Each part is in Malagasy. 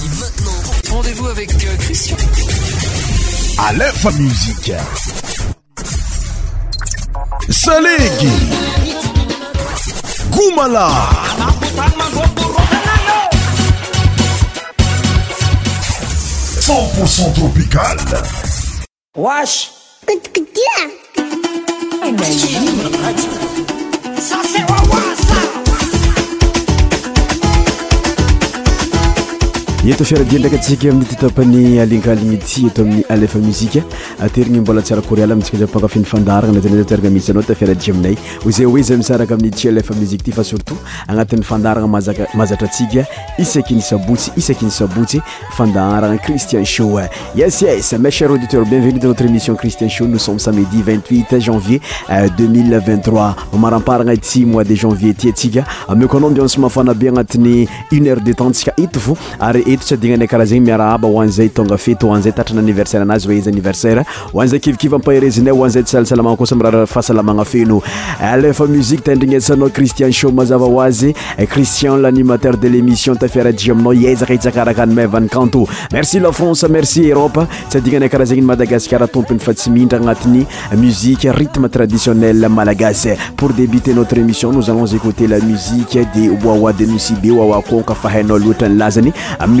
parti maintenant. Rendez-vous avec euh, Christian. À l'info musique. Salig. Goumala. Cent tropical. Wesh. Ça c'est Wawa. eto fiaradi ndraika atsika amiy ttapany alinklina y etoamia minaéioiiam ne03mois de anier sy niiyeeince mercis naahzenymaaaany sy raayaaatzay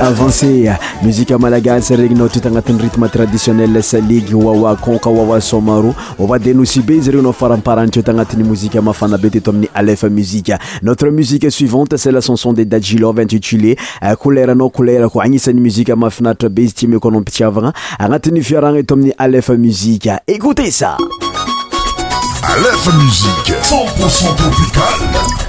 avancé musika malagasy regnynao teetagnatin'y rythme traditionnelsalig wawa conk wawa somaro wadenosi be izy regny nao faramparanytet anatin'ny mozika mafana be teto amin'ny alef muzika notre musiqe suivante c'es la chanson de dat gilov intitulé kolernao kolerako agnisan'ny muzika mafinaritra be izy tia meko anao mpitsiavagna agnatin'ny fiarana eto amin'ny alef musika écoute samsie cenpial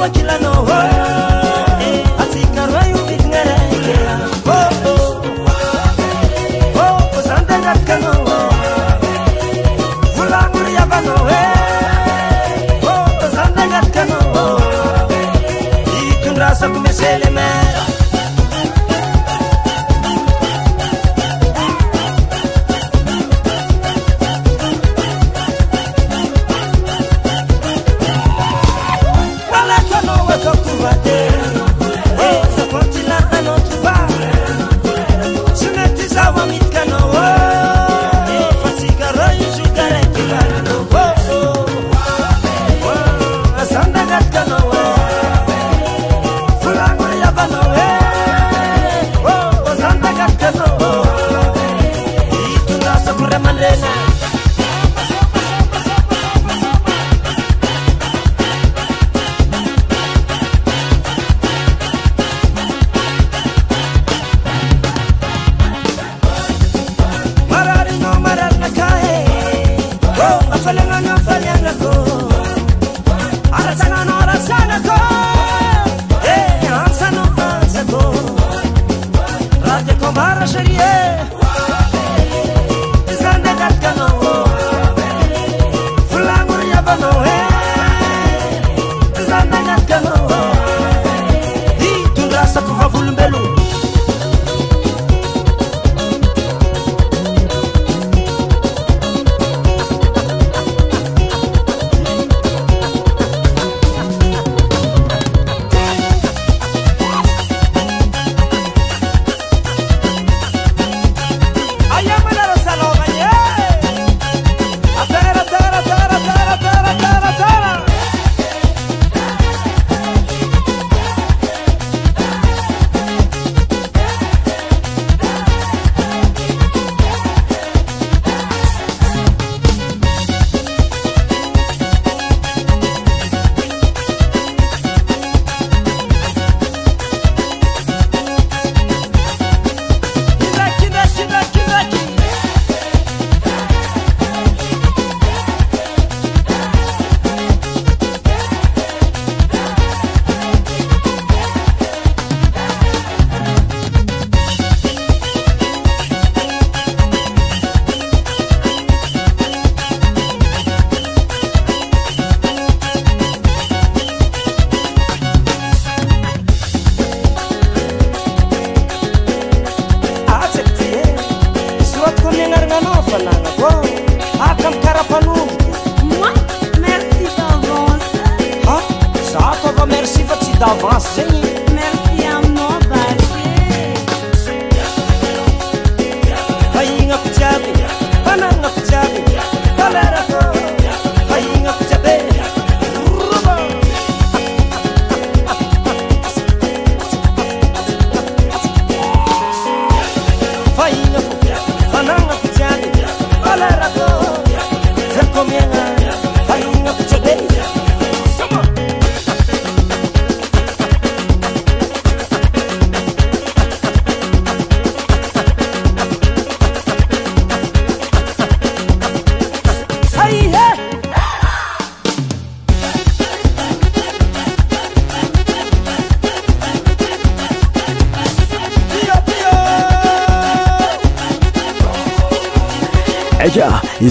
wakila no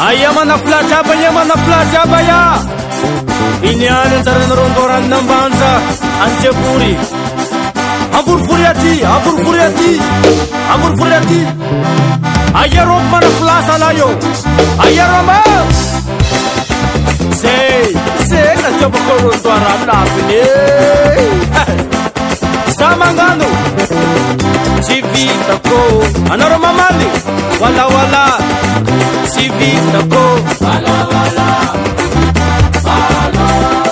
aia manaplay aba ia manaplay abaa inyany anjaranaro mboraninambanja aziavory avoryfory aty avoryfory aty avoryfory aty aiarom manaflasa laio aiaromba eh. ze ze natimbakondoaraaviny za mangano tsy vitakô anareo mamaly valaoala activista, go. Bala, bala. Bala, bala.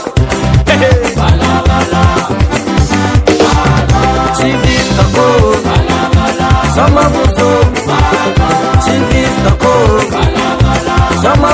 Sama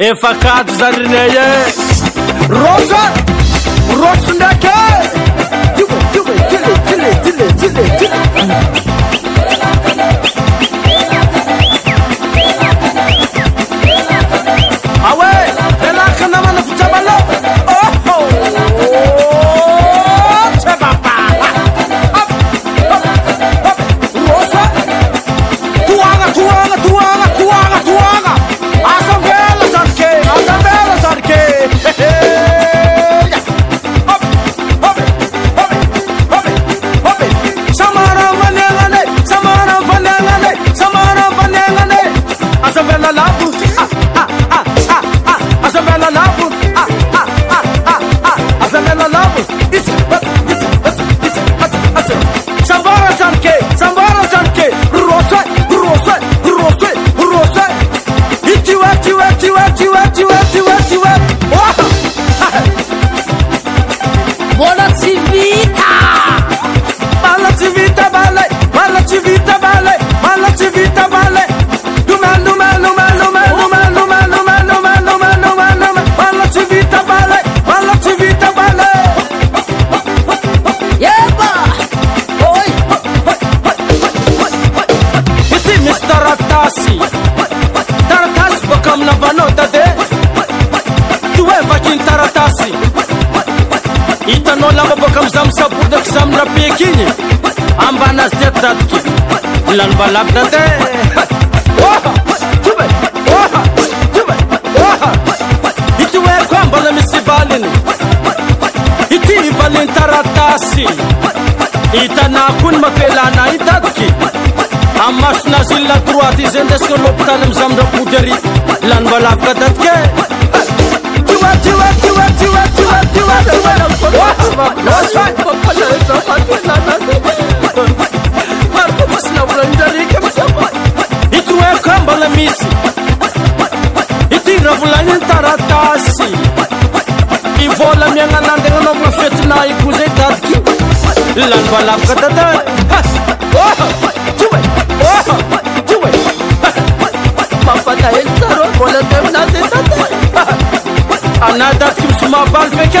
efakaتzarnee roj rosneke hitanao lambaboka amizamy sapodaka zamindrapiky igny ambanazy diatdatiky lanim-balavy daty e hity oakoa mbala misy sibalyny ity valiny taratasy hitanà koa ny mafilana iny datiky ammasonazy ilna droite iza ndesaka lopitany ami zamndrapodyary lanimbalavaka datika e itroakoa mbala misy ityny raha volaniny taratasy ivôla miagnanandry agnanao mafetina ioko zay dadiky lanymbalavaka tataana datiky misomahpaly feke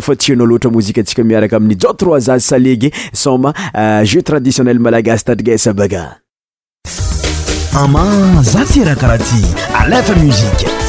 fa tianao loatra mouzika atsika miaraka amin'ny jatroi zazy salegy some euh, jeu traditionnel malagas tatra gasa baga ama za tyrakaraha ty aleta musiqe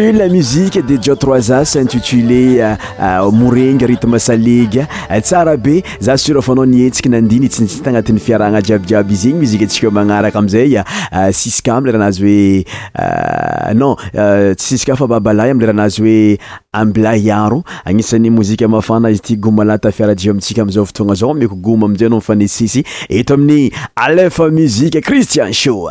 la musique de Joe Troisa intitulée « euh, euh, Mouring tsara be za sira fanao nietsiky nandiny tsittagnati'y fiarahna jiabiiaby izyigny mzikatsika manaraka amzay a ah, siska mle rahaazyoenon ah, ah, ssisa fababalah amerahaazy oe amblaaro anisan'ny mozika mafaaizy ty gom latafiaraji mtsikamza otoana zao mekogoma amzay aao ifanesisy etoamin'y alf mui cristian sho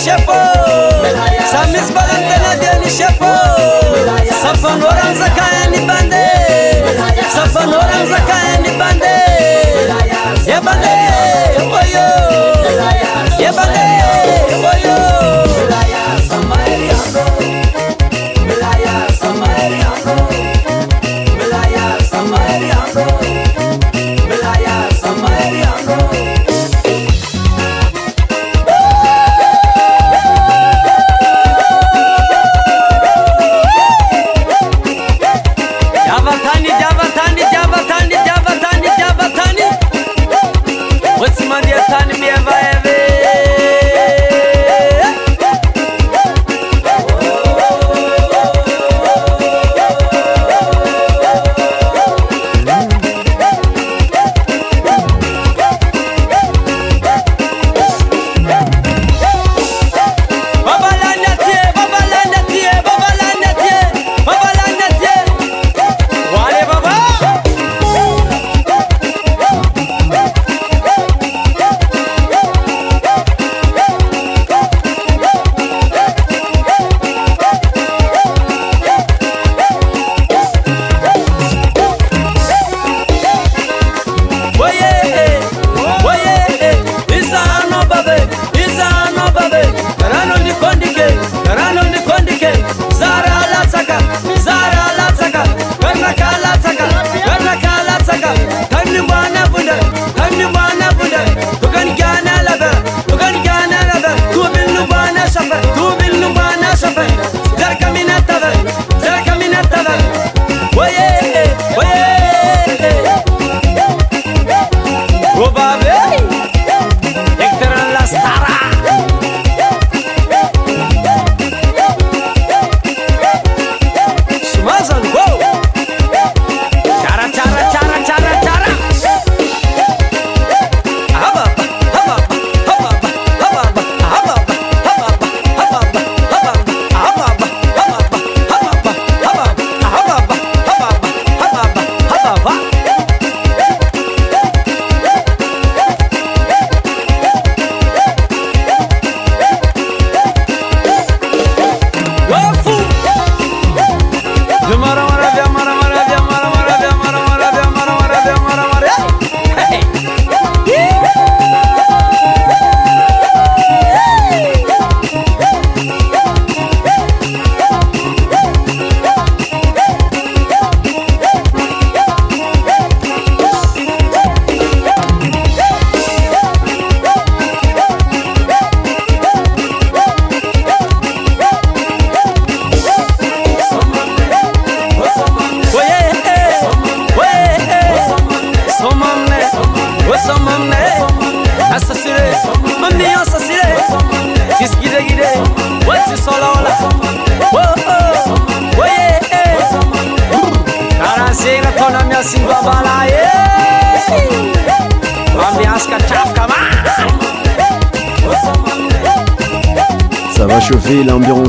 smsbln penadnişepsn rzkan bnd spn rnzka bn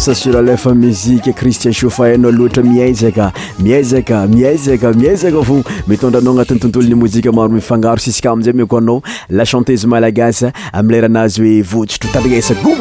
sasura lefa muzike kristien caufay anao loatra mieizaka mieizaka miezaka miezaka va mitondra anao agnatin'ny tontolo ny mozika maro mifangaro sisyka amizay miko anao lachantésy malagasy ami leranazy hoe votsotro talanaesa go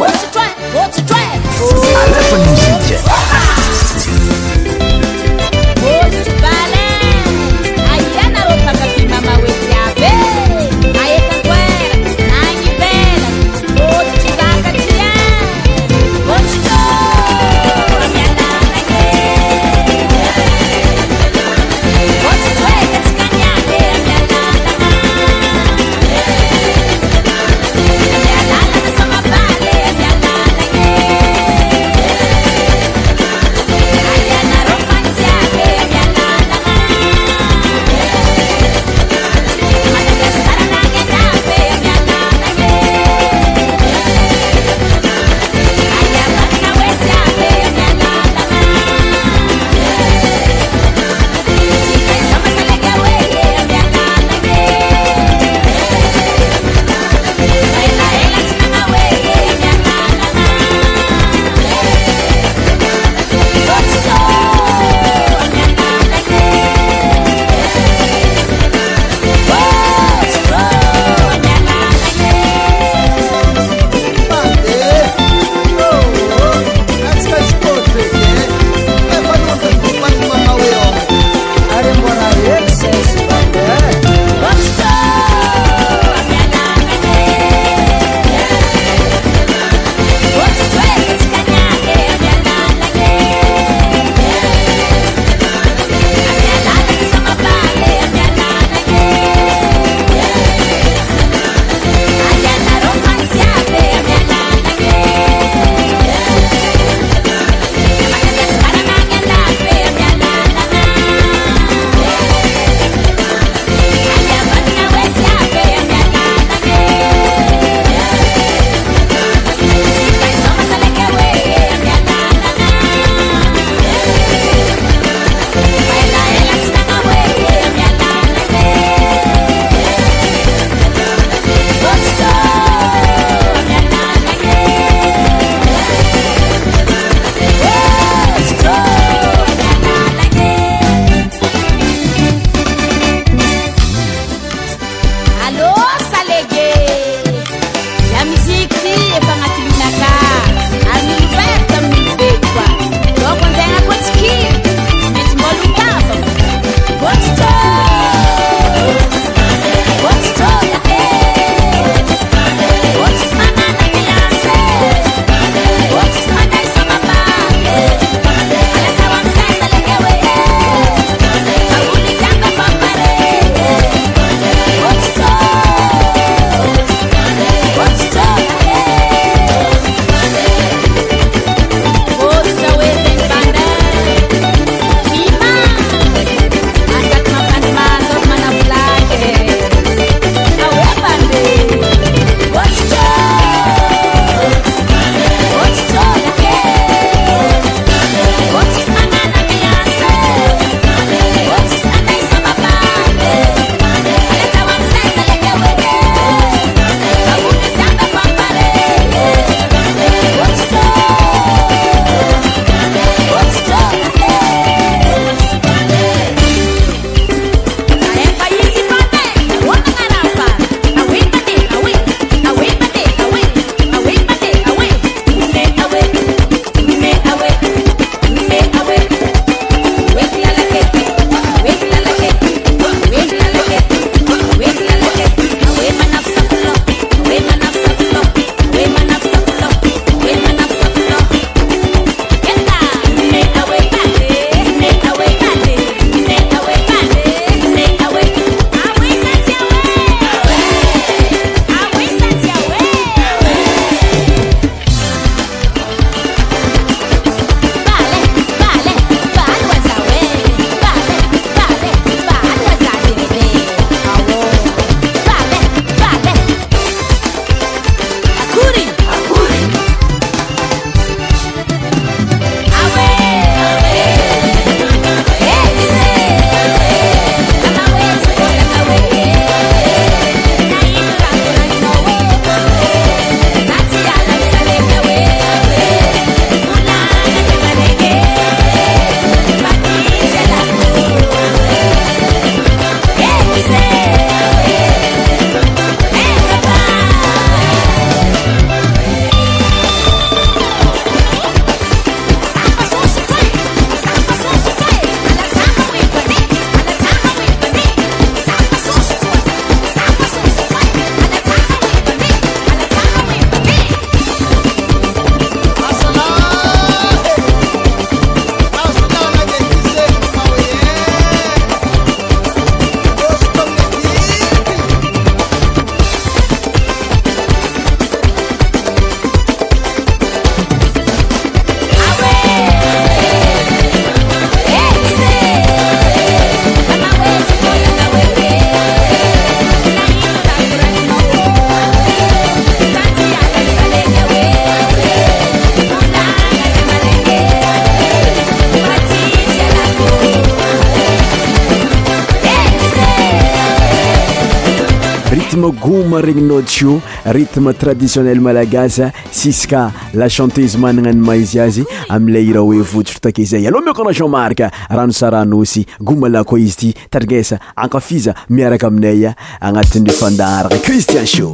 tyo ritme traditionnel malagasy sisyka la chantése manana any ma izy azy amilay iraha hoe vototro take zay aloha miakoanah jeanmark rano saranosy gomala koa izy ty tadrigesa akafiza miaraka aminaya agnatin'ny fandaaraka cristien sha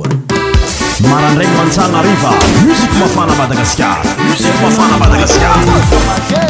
marandraiky antsanaariva msikmafana madagaskarafaa madagaskar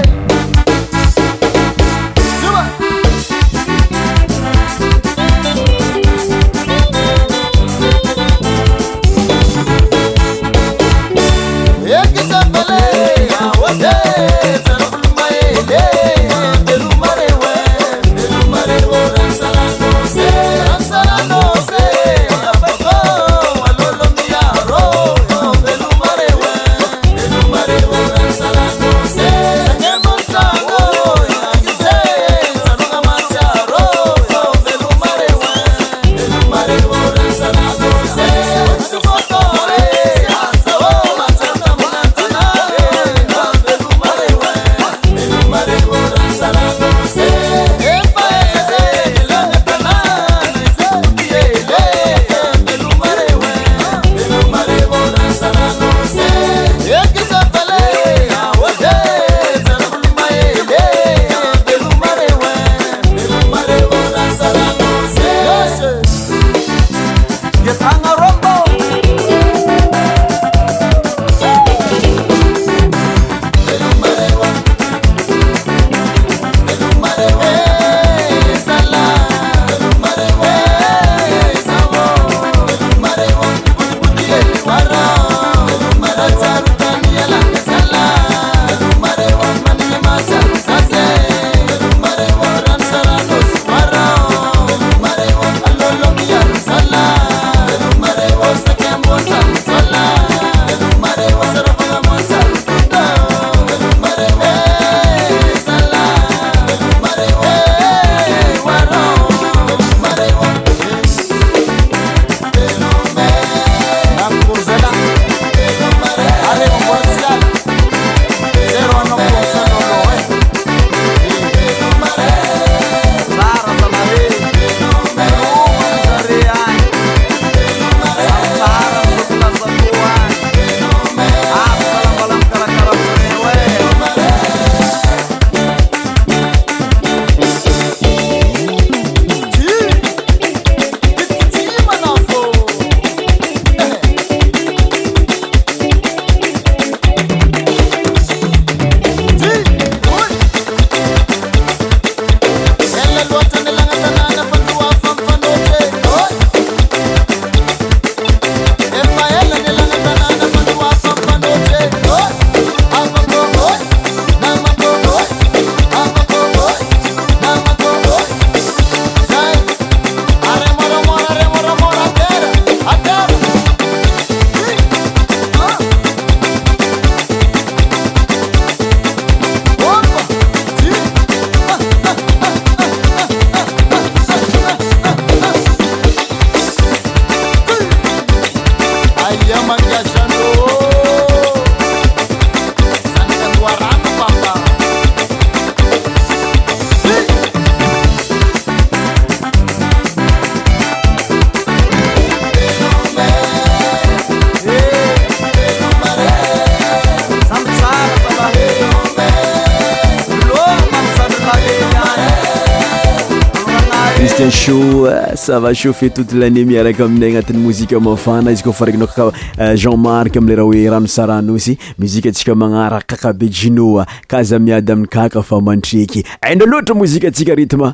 ava chauffeur touto lané miaraka aminay agnatin'ny mozika mafana izy kofa raikinao kaa euh, jean mar amleraha hoe rano saranosy mozika atsika magnara kakabe jinoa kaza miady amin'ny kaka fa mantreky andra loatra mozika atsika ritme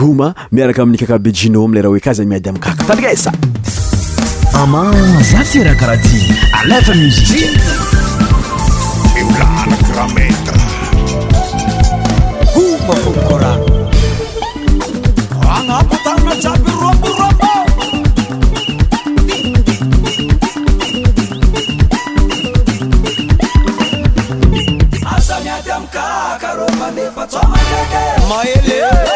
goma miaraka amin'ny kakabe jino amleraha oe kaza miady amikaka karaasa mazatrahakarahaty I'm a My love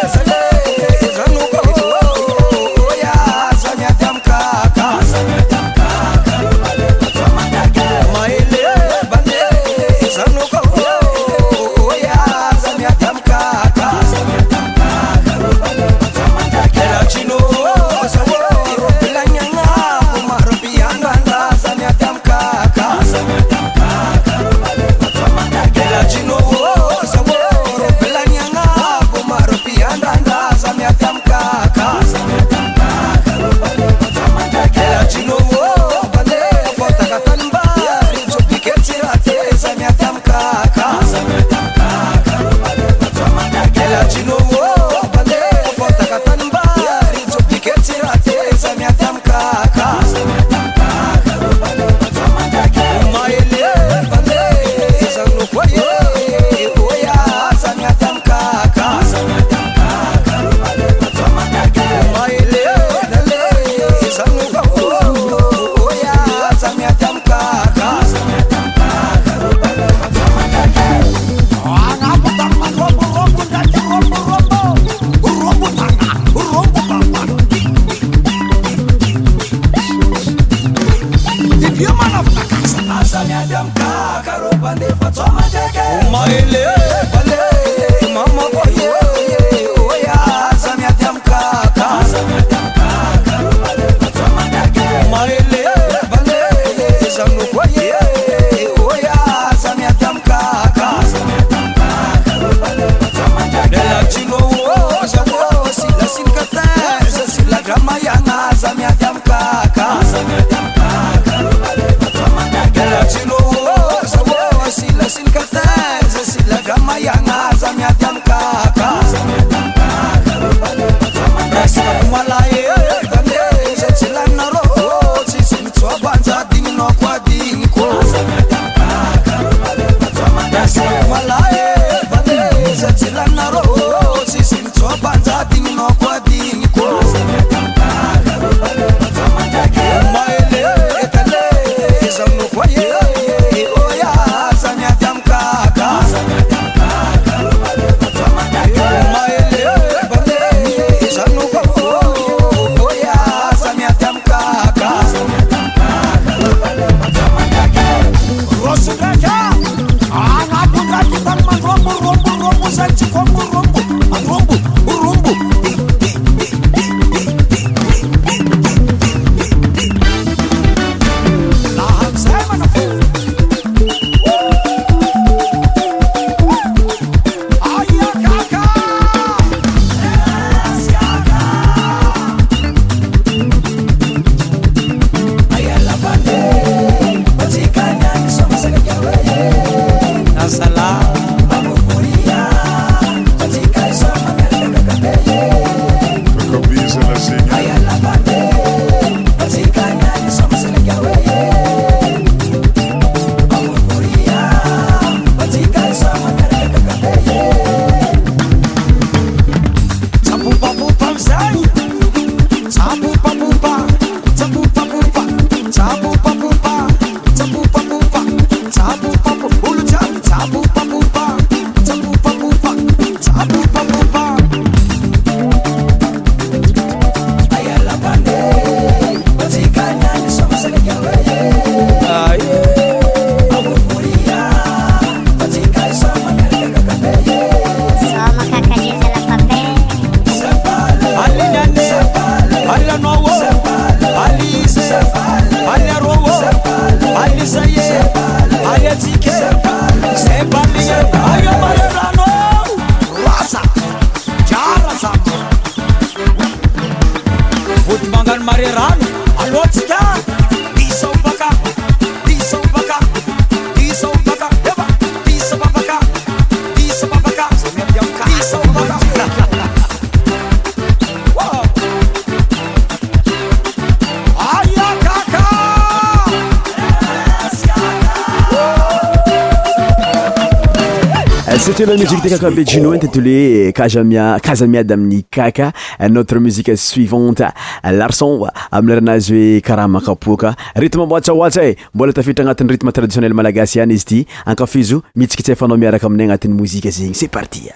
tena mozike te kaka ambe jinouny tetolo he kazamia kaza miady amin'ny kaka notre musiqe suivante larson amiy laranazy hoe karaha makapoaka rytme moitsa hoatsa e eh, mbola tafiditra agnatin'ny rythme traditionel malagasy ihany izy ty akafizo mitsikitsy efanao miaraka aminay agnatin'ny mozika zegny c'est partimmaa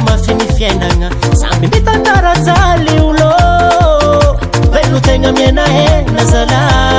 mafinifianagna samby mitantarazalyolo velo tegna mienaenazala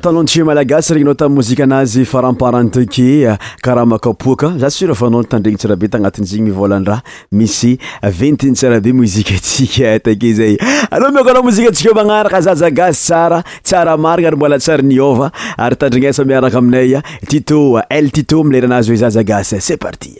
tanaonty malagasy regny nao tain mozika anazy faramparaanyteke karaha makapoaka za sura fanao tandregni tsira be tagnatin'zyeigny mivolandraha misy ventiny tsarabe mozikatsika take zay alô mikana mozikatsika magnaraka zazagasy tsara tsaramarina ary mbola tsari niova ary tandrinasa miaraka aminay tito l tito mileranazy oe zazagasy cet parti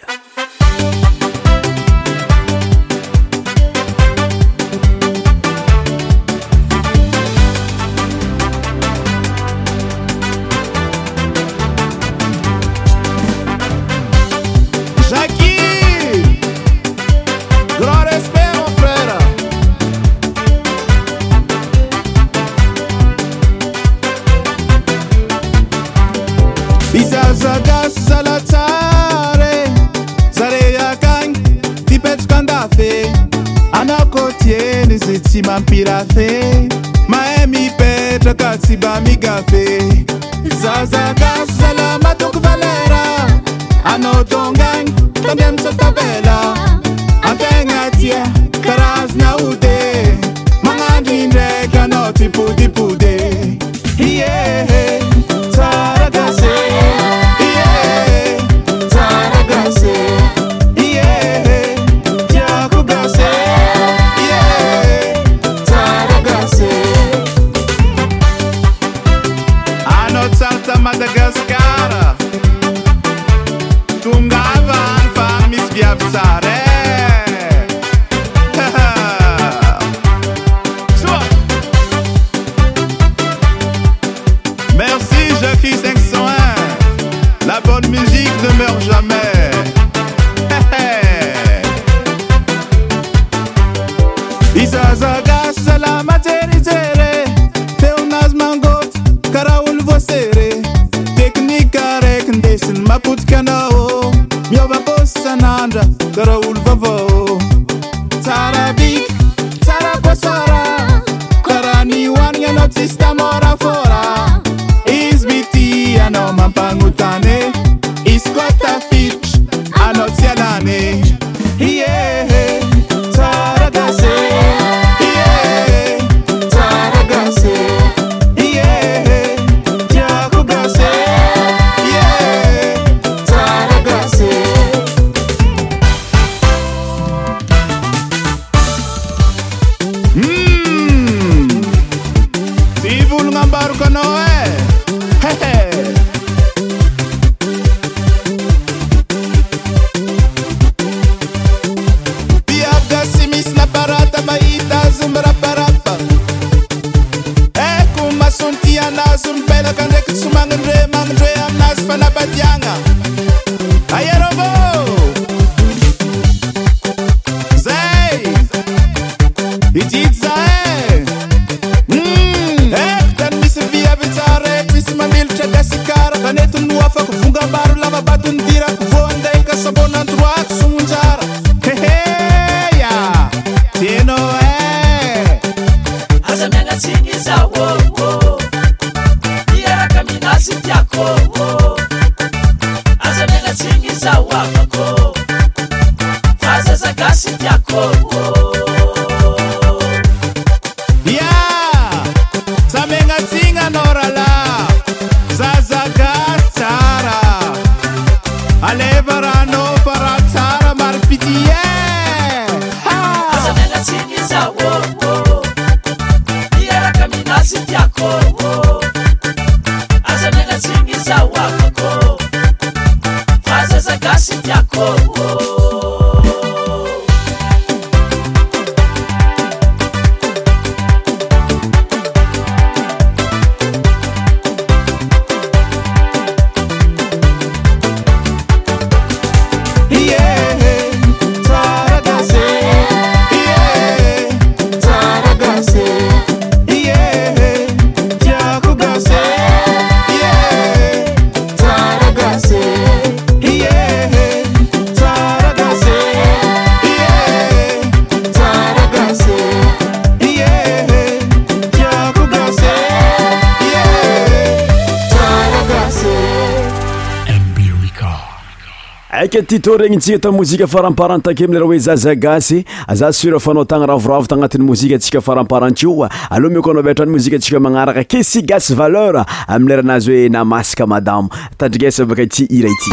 mampirae maemipetrakasibamigafe zazaka zala matok valera anatongagny tandemsatabela akegnatia karaznaoty magnandrindreky anatypodi tyto regny tsika ta mozika faramparantake amlera hoe zaza gasy za sura fanao tagna ravoravo tagnatin'ny mozika tsika faramparanto aloha me ko anao betrany mozikatsika magnaraka kesy gase valeur amileranazy hoe namasaka madamo tandrigasa baka ty irayty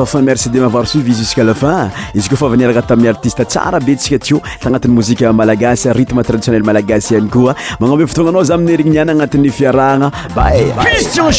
afin merci de mavoir suivi jusqu'à la fin izy koa favaniraka tamin'ny artiste tsara bentsika atio tagnatin'ny mozika malagasy rythme traditionnel malagasy ihany koa magnambe fotoagnanao za aminyrignyniana agnatin'ny fiarahagna baysinsho